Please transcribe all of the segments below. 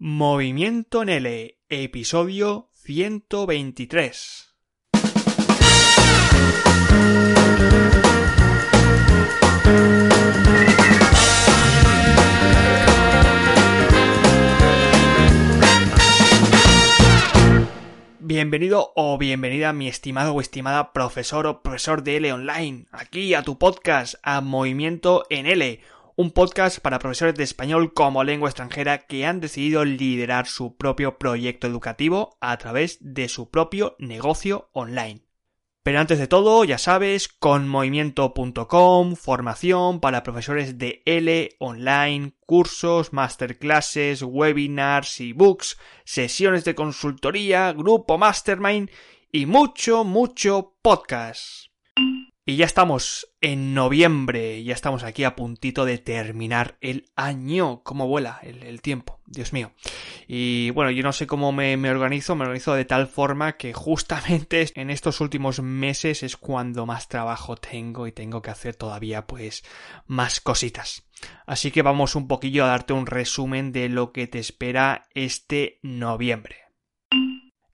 Movimiento en L, episodio 123. Bienvenido o bienvenida mi estimado o estimada profesor o profesor de L online, aquí a tu podcast, a Movimiento en L, un podcast para profesores de español como lengua extranjera que han decidido liderar su propio proyecto educativo a través de su propio negocio online. Pero antes de todo, ya sabes, con movimiento.com, formación para profesores de L online, cursos, masterclasses, webinars, ebooks, sesiones de consultoría, grupo mastermind y mucho, mucho podcast. Y ya estamos en noviembre, ya estamos aquí a puntito de terminar el año. ¿Cómo vuela el, tiempo? Dios mío. Y bueno, yo no sé cómo me, me, organizo, me organizo de tal forma que justamente en estos últimos meses es cuando más trabajo tengo y tengo que hacer todavía pues más cositas. Así que vamos un poquillo a darte un resumen de lo que te espera este noviembre.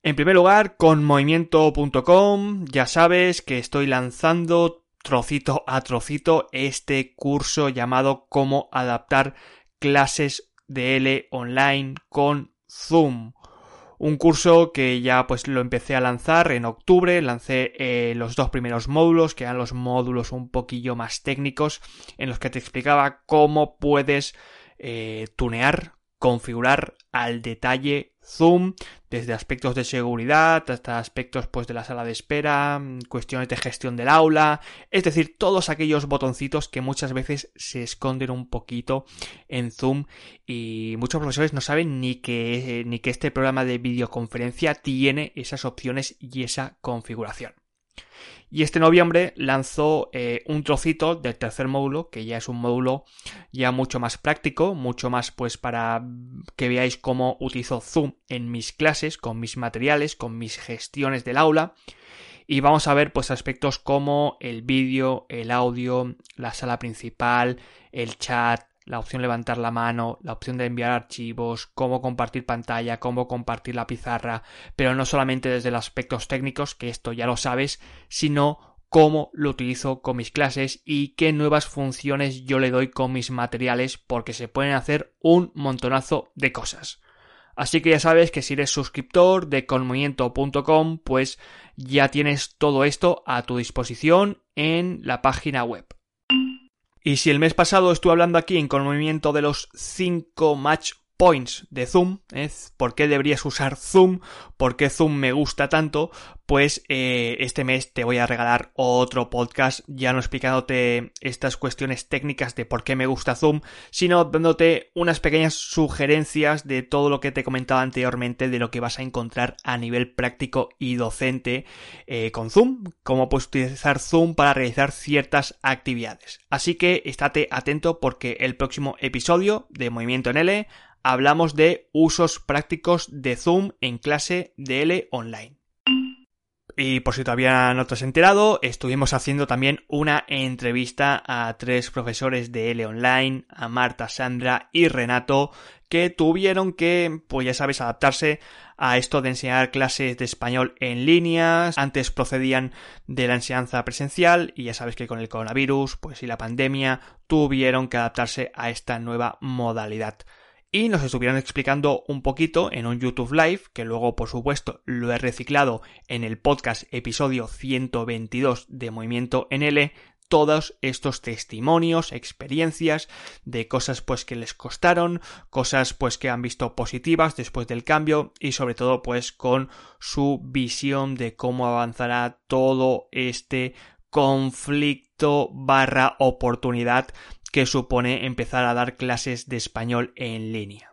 En primer lugar, con movimiento.com ya sabes que estoy lanzando trocito a trocito este curso llamado Cómo adaptar clases de L online con Zoom. Un curso que ya pues lo empecé a lanzar en octubre, lancé eh, los dos primeros módulos, que eran los módulos un poquillo más técnicos, en los que te explicaba cómo puedes eh, tunear, configurar al detalle Zoom, desde aspectos de seguridad hasta aspectos pues de la sala de espera, cuestiones de gestión del aula, es decir, todos aquellos botoncitos que muchas veces se esconden un poquito en Zoom y muchos profesores no saben ni que ni que este programa de videoconferencia tiene esas opciones y esa configuración. Y este noviembre lanzó eh, un trocito del tercer módulo, que ya es un módulo ya mucho más práctico, mucho más pues para que veáis cómo utilizo Zoom en mis clases, con mis materiales, con mis gestiones del aula. Y vamos a ver pues aspectos como el vídeo, el audio, la sala principal, el chat, la opción levantar la mano, la opción de enviar archivos, cómo compartir pantalla, cómo compartir la pizarra, pero no solamente desde los aspectos técnicos, que esto ya lo sabes, sino cómo lo utilizo con mis clases y qué nuevas funciones yo le doy con mis materiales porque se pueden hacer un montonazo de cosas. Así que ya sabes que si eres suscriptor de conmovimiento.com pues ya tienes todo esto a tu disposición en la página web. Y si el mes pasado estuve hablando aquí en movimiento de los 5 match points de Zoom, ¿eh? ¿por qué deberías usar Zoom? ¿Por qué Zoom me gusta tanto? Pues eh, este mes te voy a regalar otro podcast, ya no explicándote estas cuestiones técnicas de por qué me gusta Zoom, sino dándote unas pequeñas sugerencias de todo lo que te comentaba anteriormente de lo que vas a encontrar a nivel práctico y docente eh, con Zoom, cómo puedes utilizar Zoom para realizar ciertas actividades. Así que estate atento porque el próximo episodio de Movimiento en L hablamos de usos prácticos de Zoom en clase de L online. Y por si todavía no te has enterado, estuvimos haciendo también una entrevista a tres profesores de L online, a Marta, Sandra y Renato, que tuvieron que, pues ya sabes, adaptarse a esto de enseñar clases de español en línea. Antes procedían de la enseñanza presencial y ya sabes que con el coronavirus, pues y la pandemia, tuvieron que adaptarse a esta nueva modalidad y nos estuvieron explicando un poquito en un YouTube Live, que luego por supuesto lo he reciclado en el podcast episodio 122 de Movimiento NL, todos estos testimonios, experiencias de cosas pues que les costaron, cosas pues que han visto positivas después del cambio y sobre todo pues con su visión de cómo avanzará todo este conflicto barra oportunidad que supone empezar a dar clases de español en línea.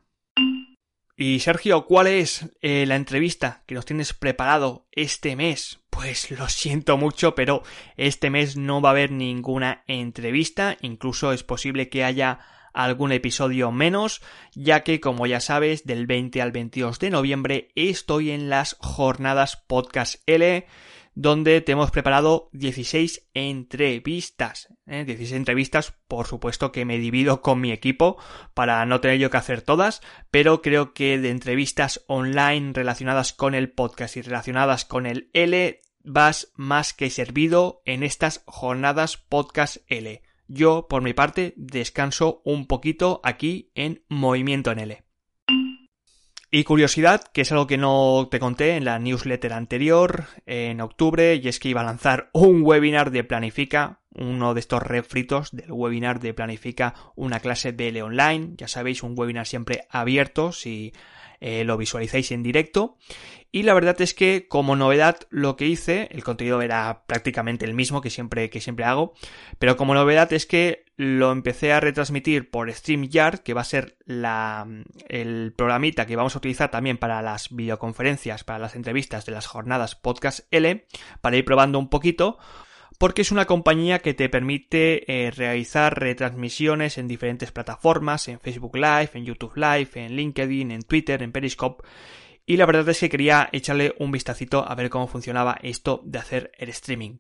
Y Sergio, ¿cuál es eh, la entrevista que nos tienes preparado este mes? Pues lo siento mucho, pero este mes no va a haber ninguna entrevista, incluso es posible que haya algún episodio menos, ya que como ya sabes, del 20 al 22 de noviembre estoy en las jornadas Podcast L donde te hemos preparado 16 entrevistas. 16 ¿eh? entrevistas, por supuesto que me divido con mi equipo para no tener yo que hacer todas, pero creo que de entrevistas online relacionadas con el podcast y relacionadas con el L vas más que servido en estas jornadas podcast L. Yo, por mi parte, descanso un poquito aquí en Movimiento en L. Y curiosidad, que es algo que no te conté en la newsletter anterior, en octubre, y es que iba a lanzar un webinar de Planifica, uno de estos refritos del webinar de Planifica, una clase de L online, ya sabéis, un webinar siempre abierto, si eh, lo visualizáis en directo. Y la verdad es que como novedad lo que hice, el contenido era prácticamente el mismo que siempre, que siempre hago, pero como novedad es que lo empecé a retransmitir por StreamYard, que va a ser la, el programita que vamos a utilizar también para las videoconferencias, para las entrevistas de las jornadas Podcast L, para ir probando un poquito porque es una compañía que te permite eh, realizar retransmisiones en diferentes plataformas, en Facebook Live, en YouTube Live, en LinkedIn, en Twitter, en Periscope. Y la verdad es que quería echarle un vistacito a ver cómo funcionaba esto de hacer el streaming.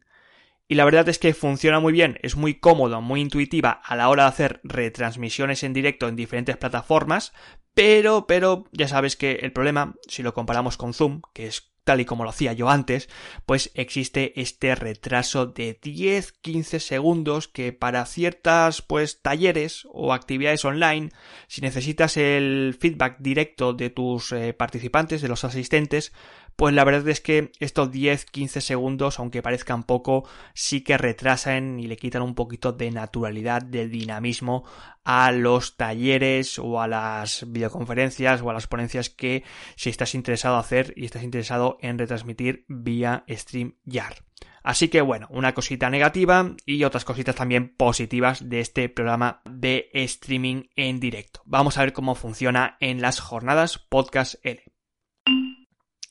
Y la verdad es que funciona muy bien, es muy cómodo, muy intuitiva a la hora de hacer retransmisiones en directo en diferentes plataformas, pero, pero ya sabes que el problema, si lo comparamos con Zoom, que es y como lo hacía yo antes, pues existe este retraso de 10-15 segundos que para ciertas pues talleres o actividades online, si necesitas el feedback directo de tus eh, participantes, de los asistentes, pues la verdad es que estos 10-15 segundos, aunque parezcan poco, sí que retrasan y le quitan un poquito de naturalidad, de dinamismo a los talleres o a las videoconferencias o a las ponencias que si estás interesado hacer y estás interesado en retransmitir vía StreamYard. Así que bueno, una cosita negativa y otras cositas también positivas de este programa de streaming en directo. Vamos a ver cómo funciona en las jornadas Podcast L.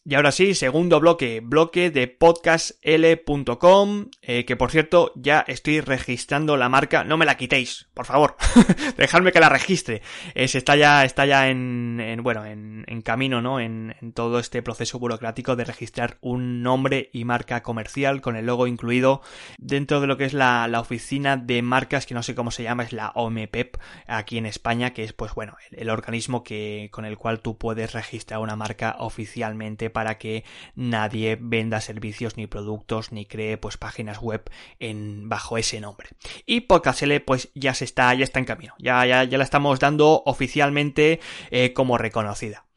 Y ahora sí, segundo bloque, bloque de podcastl.com, eh, que por cierto ya estoy registrando la marca, no me la quitéis, por favor, dejadme que la registre. está ya, está ya en, en bueno, en, camino, ¿no? En, en, todo este proceso burocrático de registrar un nombre y marca comercial con el logo incluido dentro de lo que es la, la oficina de marcas, que no sé cómo se llama, es la OMPEP aquí en España, que es pues bueno, el, el organismo que, con el cual tú puedes registrar una marca oficialmente para que nadie venda servicios ni productos ni cree pues páginas web en bajo ese nombre. Y Podcastl pues ya se está ya está en camino. Ya ya, ya la estamos dando oficialmente eh, como reconocida.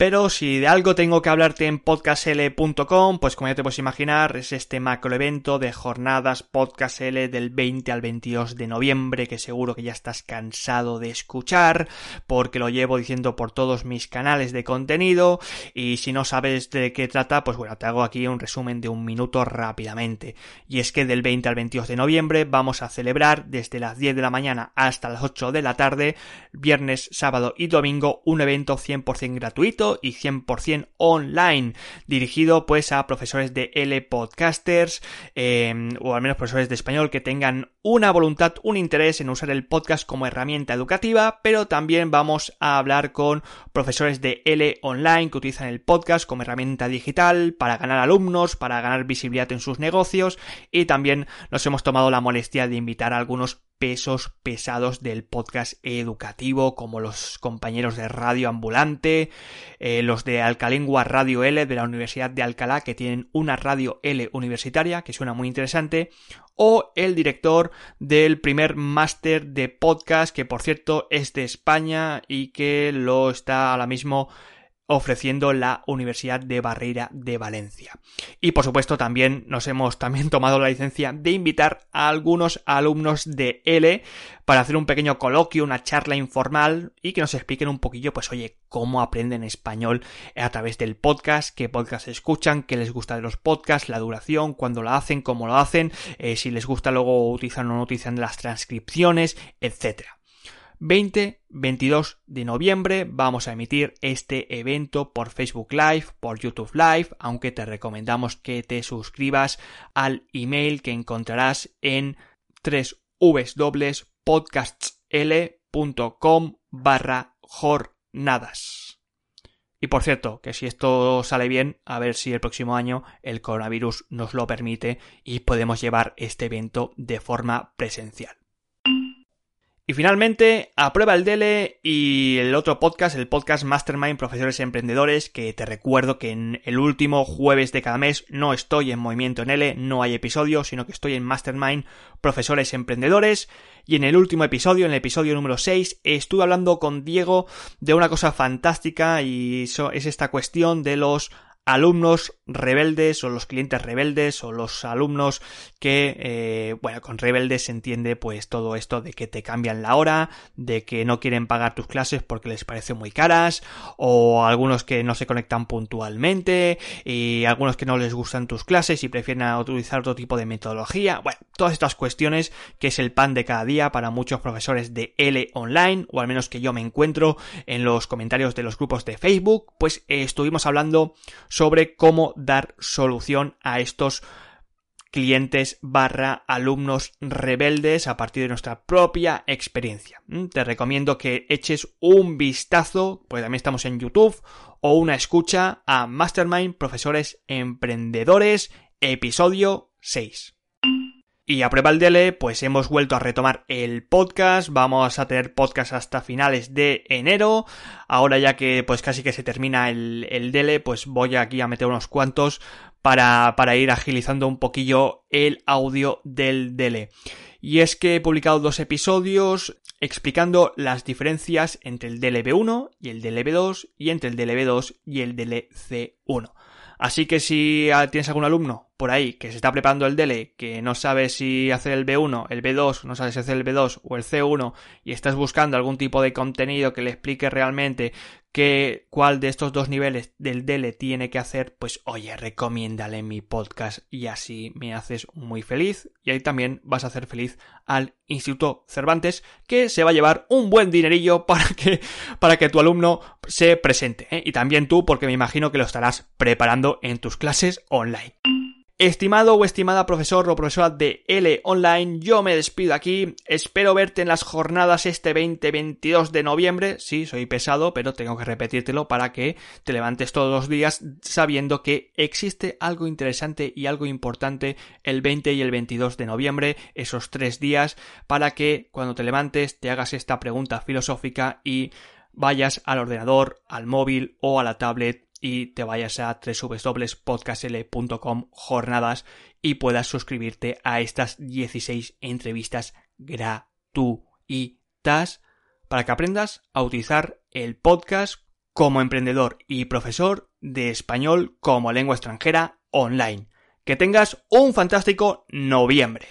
Pero si de algo tengo que hablarte en podcastl.com, pues como ya te puedes imaginar, es este macro evento de jornadas podcastl del 20 al 22 de noviembre, que seguro que ya estás cansado de escuchar, porque lo llevo diciendo por todos mis canales de contenido, y si no sabes de qué trata, pues bueno, te hago aquí un resumen de un minuto rápidamente. Y es que del 20 al 22 de noviembre vamos a celebrar desde las 10 de la mañana hasta las 8 de la tarde, viernes, sábado y domingo, un evento 100% gratuito y 100% online, dirigido pues a profesores de L podcasters em, o al menos profesores de español que tengan una voluntad, un interés en usar el podcast como herramienta educativa, pero también vamos a hablar con profesores de L online que utilizan el podcast como herramienta digital para ganar alumnos, para ganar visibilidad en sus negocios y también nos hemos tomado la molestia de invitar a algunos pesos pesados del podcast educativo, como los compañeros de Radio Ambulante, eh, los de Alcalengua Radio L de la Universidad de Alcalá, que tienen una radio L universitaria, que suena muy interesante, o el director del primer máster de podcast, que por cierto es de España y que lo está ahora mismo ofreciendo la Universidad de Barreira de Valencia. Y por supuesto también nos hemos también tomado la licencia de invitar a algunos alumnos de L para hacer un pequeño coloquio, una charla informal y que nos expliquen un poquillo pues oye, cómo aprenden español a través del podcast, qué podcast escuchan, qué les gusta de los podcasts, la duración, cuándo lo hacen, cómo lo hacen, eh, si les gusta luego utilizar o no utilizan las transcripciones, etcétera. 20-22 de noviembre vamos a emitir este evento por Facebook Live, por YouTube Live, aunque te recomendamos que te suscribas al email que encontrarás en www.podcastsl.com barra jornadas. Y por cierto, que si esto sale bien, a ver si el próximo año el coronavirus nos lo permite y podemos llevar este evento de forma presencial. Y finalmente, aprueba el DELE y el otro podcast, el podcast Mastermind Profesores Emprendedores, que te recuerdo que en el último jueves de cada mes no estoy en Movimiento en L, no hay episodio, sino que estoy en Mastermind Profesores Emprendedores. Y en el último episodio, en el episodio número 6, estuve hablando con Diego de una cosa fantástica y es esta cuestión de los alumnos rebeldes o los clientes rebeldes o los alumnos que, eh, bueno, con rebeldes se entiende pues todo esto de que te cambian la hora, de que no quieren pagar tus clases porque les parecen muy caras, o algunos que no se conectan puntualmente, y algunos que no les gustan tus clases y prefieren utilizar otro tipo de metodología. Bueno, todas estas cuestiones que es el pan de cada día para muchos profesores de L online, o al menos que yo me encuentro en los comentarios de los grupos de Facebook, pues eh, estuvimos hablando sobre cómo dar solución a estos clientes barra alumnos rebeldes a partir de nuestra propia experiencia. Mm, te recomiendo que eches un vistazo, pues también estamos en YouTube, o una escucha a Mastermind Profesores Emprendedores, episodio 6. Y a prueba el DELE, pues hemos vuelto a retomar el podcast. Vamos a tener podcast hasta finales de enero. Ahora ya que pues casi que se termina el, el DELE, pues voy aquí a meter unos cuantos para, para ir agilizando un poquillo el audio del DELE. Y es que he publicado dos episodios explicando las diferencias entre el DLB1 y el DLB2 y entre el DLB2 y el DLC1. Así que si tienes algún alumno por ahí que se está preparando el DELE, que no sabe si hacer el B1, el B2, no sabe si hacer el B2 o el C1 y estás buscando algún tipo de contenido que le explique realmente que cuál de estos dos niveles del DELE tiene que hacer, pues oye, recomiéndale mi podcast y así me haces muy feliz y ahí también vas a hacer feliz al Instituto Cervantes que se va a llevar un buen dinerillo para que, para que tu alumno se presente ¿eh? y también tú porque me imagino que lo estarás preparando en tus clases online. Estimado o estimada profesor o profesora de L Online, yo me despido aquí. Espero verte en las jornadas este 20-22 de noviembre. Sí, soy pesado, pero tengo que repetírtelo para que te levantes todos los días sabiendo que existe algo interesante y algo importante el 20 y el 22 de noviembre, esos tres días, para que cuando te levantes te hagas esta pregunta filosófica y vayas al ordenador, al móvil o a la tablet y te vayas a www.podcastl.com jornadas y puedas suscribirte a estas 16 entrevistas gratuitas para que aprendas a utilizar el podcast como emprendedor y profesor de español como lengua extranjera online. Que tengas un fantástico noviembre.